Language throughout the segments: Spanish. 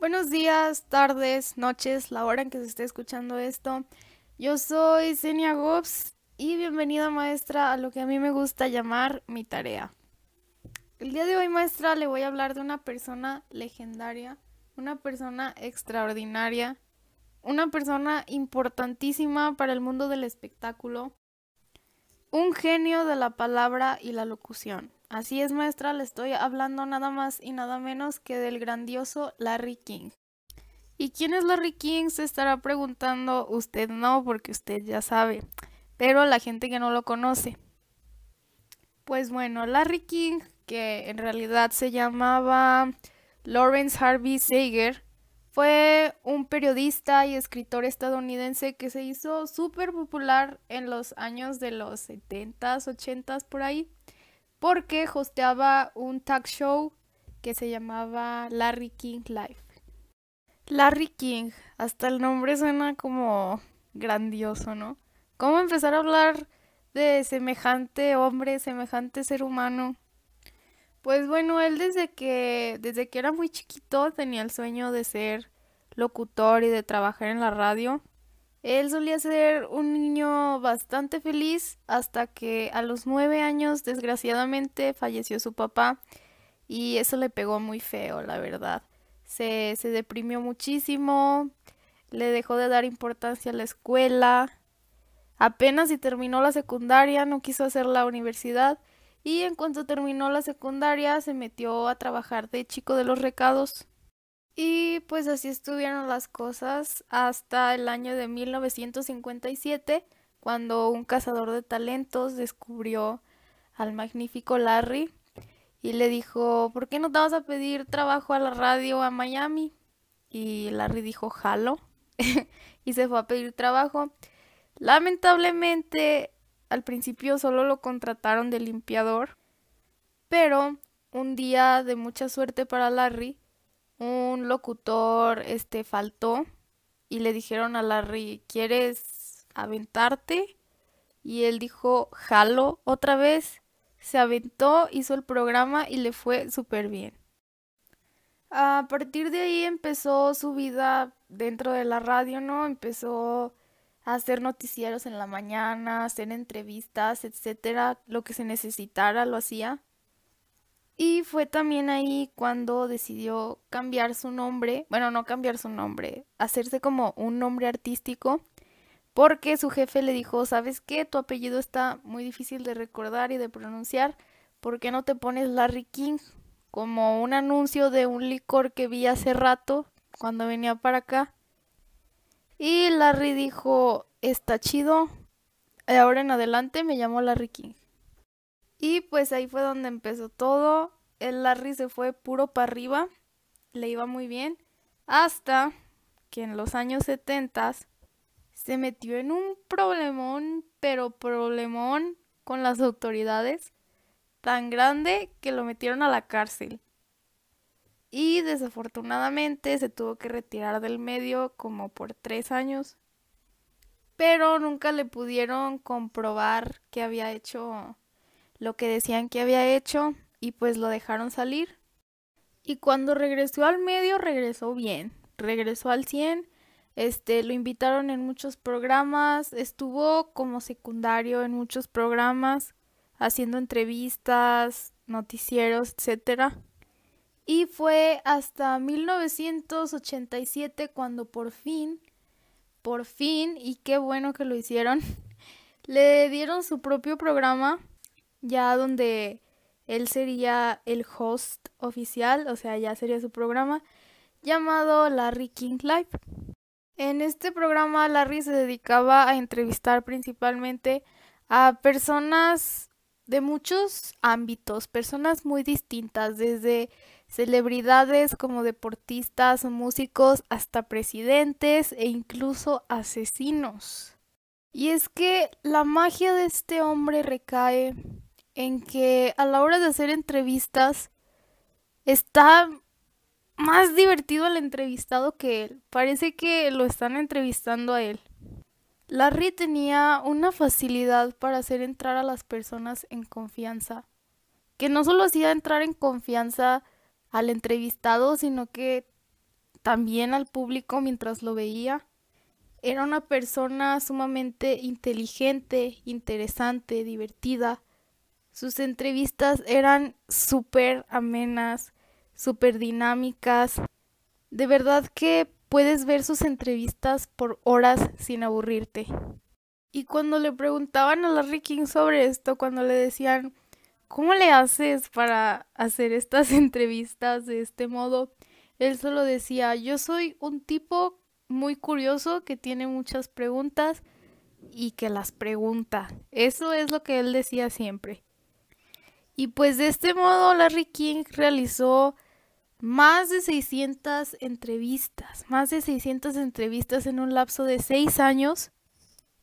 Buenos días, tardes, noches, la hora en que se esté escuchando esto. Yo soy Zenia Gobbs y bienvenida maestra a lo que a mí me gusta llamar mi tarea. El día de hoy maestra le voy a hablar de una persona legendaria, una persona extraordinaria, una persona importantísima para el mundo del espectáculo, un genio de la palabra y la locución. Así es, maestra, le estoy hablando nada más y nada menos que del grandioso Larry King. ¿Y quién es Larry King? Se estará preguntando. Usted no, porque usted ya sabe, pero la gente que no lo conoce. Pues bueno, Larry King, que en realidad se llamaba Lawrence Harvey Sager, fue un periodista y escritor estadounidense que se hizo súper popular en los años de los 70s, 80s por ahí porque hosteaba un talk show que se llamaba Larry King Live. Larry King, hasta el nombre suena como grandioso, ¿no? ¿Cómo empezar a hablar de semejante hombre, semejante ser humano? Pues bueno, él desde que desde que era muy chiquito tenía el sueño de ser locutor y de trabajar en la radio. Él solía ser un niño bastante feliz hasta que a los nueve años desgraciadamente falleció su papá y eso le pegó muy feo, la verdad. Se, se deprimió muchísimo, le dejó de dar importancia a la escuela, apenas si terminó la secundaria no quiso hacer la universidad y en cuanto terminó la secundaria se metió a trabajar de chico de los recados y pues así estuvieron las cosas hasta el año de 1957, cuando un cazador de talentos descubrió al magnífico Larry y le dijo, ¿por qué no te vas a pedir trabajo a la radio a Miami? Y Larry dijo, jalo, y se fue a pedir trabajo. Lamentablemente, al principio solo lo contrataron de limpiador, pero un día de mucha suerte para Larry, un locutor este faltó y le dijeron a Larry, ¿quieres aventarte? Y él dijo, jalo otra vez. Se aventó, hizo el programa y le fue súper bien. A partir de ahí empezó su vida dentro de la radio, ¿no? Empezó a hacer noticieros en la mañana, hacer entrevistas, etcétera, lo que se necesitara lo hacía. Y fue también ahí cuando decidió cambiar su nombre, bueno, no cambiar su nombre, hacerse como un nombre artístico, porque su jefe le dijo, ¿sabes qué? Tu apellido está muy difícil de recordar y de pronunciar, ¿por qué no te pones Larry King? Como un anuncio de un licor que vi hace rato cuando venía para acá. Y Larry dijo, está chido, ahora en adelante me llamo Larry King. Y pues ahí fue donde empezó todo. El Larry se fue puro para arriba, le iba muy bien, hasta que en los años 70 se metió en un problemón, pero problemón con las autoridades, tan grande que lo metieron a la cárcel. Y desafortunadamente se tuvo que retirar del medio como por tres años. Pero nunca le pudieron comprobar que había hecho lo que decían que había hecho y pues lo dejaron salir. Y cuando regresó al medio regresó bien, regresó al 100, este lo invitaron en muchos programas, estuvo como secundario en muchos programas, haciendo entrevistas, noticieros, etcétera. Y fue hasta 1987 cuando por fin, por fin, y qué bueno que lo hicieron, le dieron su propio programa ya donde él sería el host oficial, o sea, ya sería su programa, llamado Larry King Live. En este programa Larry se dedicaba a entrevistar principalmente a personas de muchos ámbitos, personas muy distintas, desde celebridades como deportistas o músicos hasta presidentes e incluso asesinos. Y es que la magia de este hombre recae en que a la hora de hacer entrevistas está más divertido el entrevistado que él. Parece que lo están entrevistando a él. Larry tenía una facilidad para hacer entrar a las personas en confianza, que no solo hacía entrar en confianza al entrevistado, sino que también al público mientras lo veía. Era una persona sumamente inteligente, interesante, divertida. Sus entrevistas eran súper amenas, súper dinámicas. De verdad que puedes ver sus entrevistas por horas sin aburrirte. Y cuando le preguntaban a Larry King sobre esto, cuando le decían, ¿cómo le haces para hacer estas entrevistas de este modo? Él solo decía, yo soy un tipo muy curioso que tiene muchas preguntas y que las pregunta. Eso es lo que él decía siempre. Y pues de este modo Larry King realizó más de 600 entrevistas, más de 600 entrevistas en un lapso de 6 años.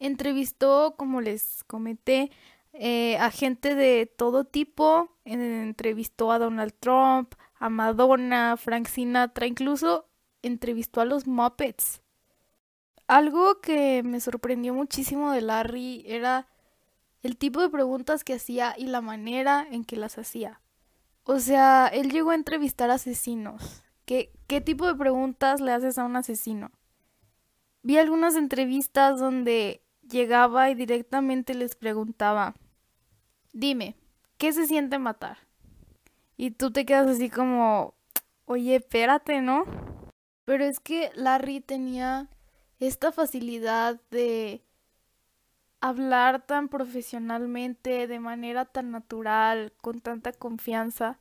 Entrevistó, como les comenté, eh, a gente de todo tipo. Entrevistó a Donald Trump, a Madonna, Frank Sinatra, incluso entrevistó a los Muppets. Algo que me sorprendió muchísimo de Larry era el tipo de preguntas que hacía y la manera en que las hacía. O sea, él llegó a entrevistar asesinos. ¿Qué, ¿Qué tipo de preguntas le haces a un asesino? Vi algunas entrevistas donde llegaba y directamente les preguntaba, dime, ¿qué se siente matar? Y tú te quedas así como, oye, espérate, ¿no? Pero es que Larry tenía esta facilidad de hablar tan profesionalmente, de manera tan natural, con tanta confianza,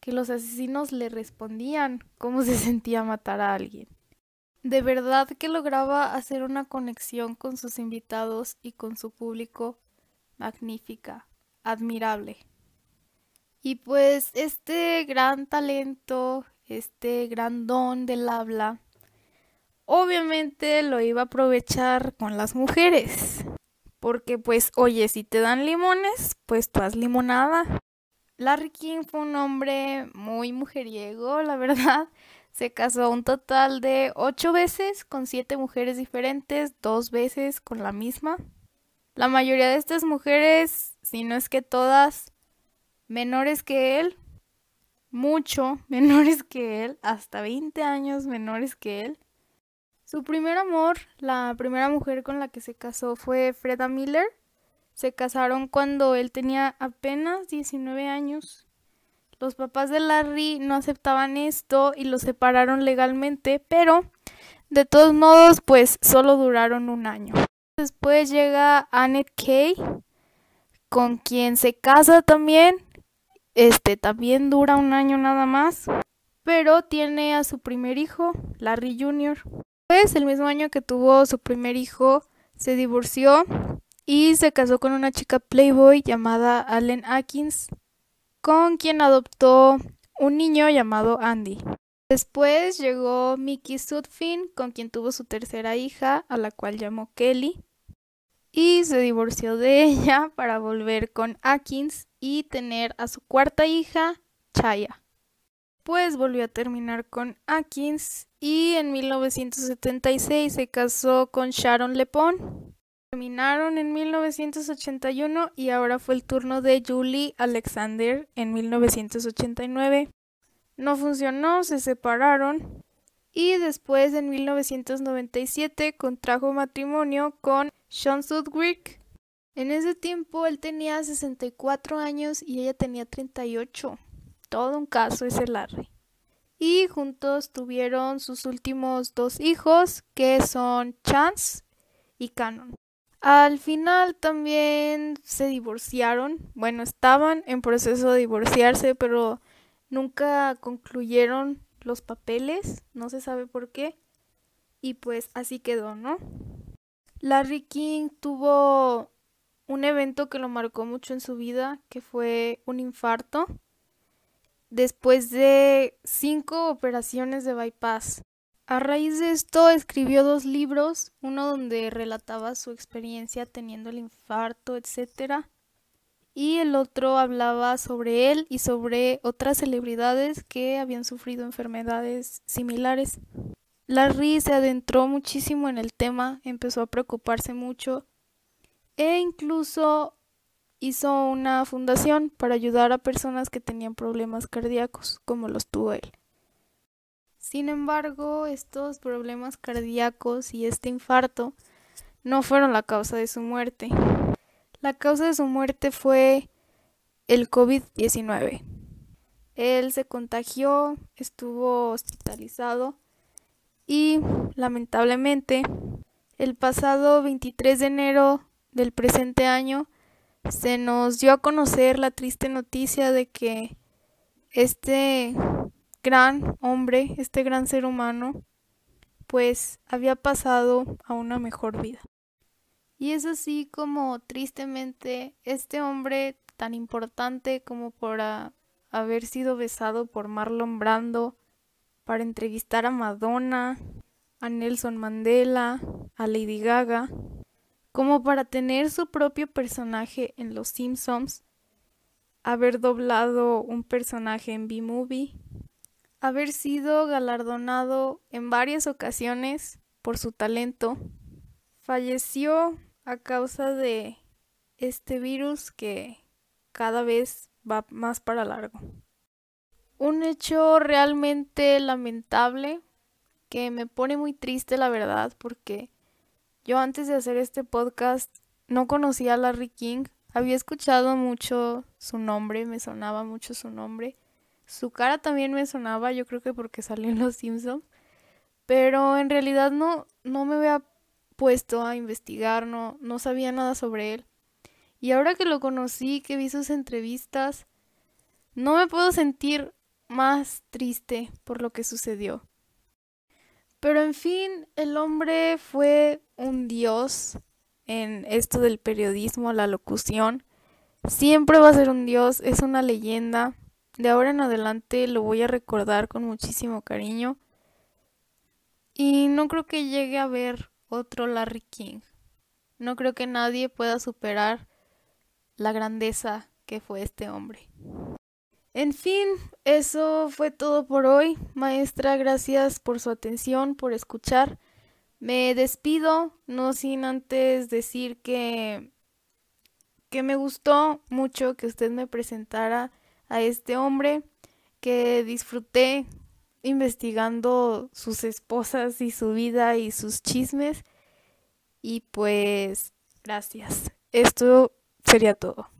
que los asesinos le respondían cómo se sentía matar a alguien. De verdad que lograba hacer una conexión con sus invitados y con su público magnífica, admirable. Y pues este gran talento, este gran don del habla, obviamente lo iba a aprovechar con las mujeres. Porque pues, oye, si te dan limones, pues tú haz limonada. Larry King fue un hombre muy mujeriego, la verdad. Se casó un total de ocho veces con siete mujeres diferentes, dos veces con la misma. La mayoría de estas mujeres, si no es que todas, menores que él, mucho menores que él, hasta 20 años menores que él. Su primer amor, la primera mujer con la que se casó fue Freda Miller. Se casaron cuando él tenía apenas 19 años. Los papás de Larry no aceptaban esto y lo separaron legalmente, pero de todos modos, pues solo duraron un año. Después llega Annette Kay, con quien se casa también. Este también dura un año nada más, pero tiene a su primer hijo, Larry Jr. Pues el mismo año que tuvo su primer hijo, se divorció y se casó con una chica playboy llamada Allen Atkins, con quien adoptó un niño llamado Andy. Después llegó Mickey Sudfin, con quien tuvo su tercera hija, a la cual llamó Kelly, y se divorció de ella para volver con Atkins y tener a su cuarta hija, Chaya. Pues volvió a terminar con Atkins y en 1976 se casó con Sharon Lepon. Terminaron en 1981 y ahora fue el turno de Julie Alexander en 1989. No funcionó, se separaron y después en 1997 contrajo matrimonio con Sean Sudwick. En ese tiempo él tenía 64 años y ella tenía 38 todo un caso ese Larry. Y juntos tuvieron sus últimos dos hijos, que son Chance y Canon. Al final también se divorciaron. Bueno, estaban en proceso de divorciarse, pero nunca concluyeron los papeles. No se sabe por qué. Y pues así quedó, ¿no? Larry King tuvo un evento que lo marcó mucho en su vida, que fue un infarto después de cinco operaciones de bypass. A raíz de esto escribió dos libros, uno donde relataba su experiencia teniendo el infarto, etc. Y el otro hablaba sobre él y sobre otras celebridades que habían sufrido enfermedades similares. Larry se adentró muchísimo en el tema, empezó a preocuparse mucho e incluso hizo una fundación para ayudar a personas que tenían problemas cardíacos, como los tuvo él. Sin embargo, estos problemas cardíacos y este infarto no fueron la causa de su muerte. La causa de su muerte fue el COVID-19. Él se contagió, estuvo hospitalizado y lamentablemente el pasado 23 de enero del presente año se nos dio a conocer la triste noticia de que este gran hombre, este gran ser humano, pues había pasado a una mejor vida. Y es así como tristemente este hombre tan importante como por haber sido besado por Marlon Brando para entrevistar a Madonna, a Nelson Mandela, a Lady Gaga, como para tener su propio personaje en Los Simpsons, haber doblado un personaje en B-Movie, haber sido galardonado en varias ocasiones por su talento, falleció a causa de este virus que cada vez va más para largo. Un hecho realmente lamentable que me pone muy triste la verdad porque yo antes de hacer este podcast no conocía a Larry King, había escuchado mucho su nombre, me sonaba mucho su nombre. Su cara también me sonaba, yo creo que porque salió en Los Simpsons, pero en realidad no no me había puesto a investigar, no no sabía nada sobre él. Y ahora que lo conocí, que vi sus entrevistas, no me puedo sentir más triste por lo que sucedió. Pero en fin, el hombre fue un dios en esto del periodismo, la locución. Siempre va a ser un dios, es una leyenda. De ahora en adelante lo voy a recordar con muchísimo cariño. Y no creo que llegue a ver otro Larry King. No creo que nadie pueda superar la grandeza que fue este hombre. En fin, eso fue todo por hoy. Maestra, gracias por su atención, por escuchar. Me despido, no sin antes decir que que me gustó mucho que usted me presentara a este hombre, que disfruté investigando sus esposas y su vida y sus chismes. Y pues, gracias. Esto sería todo.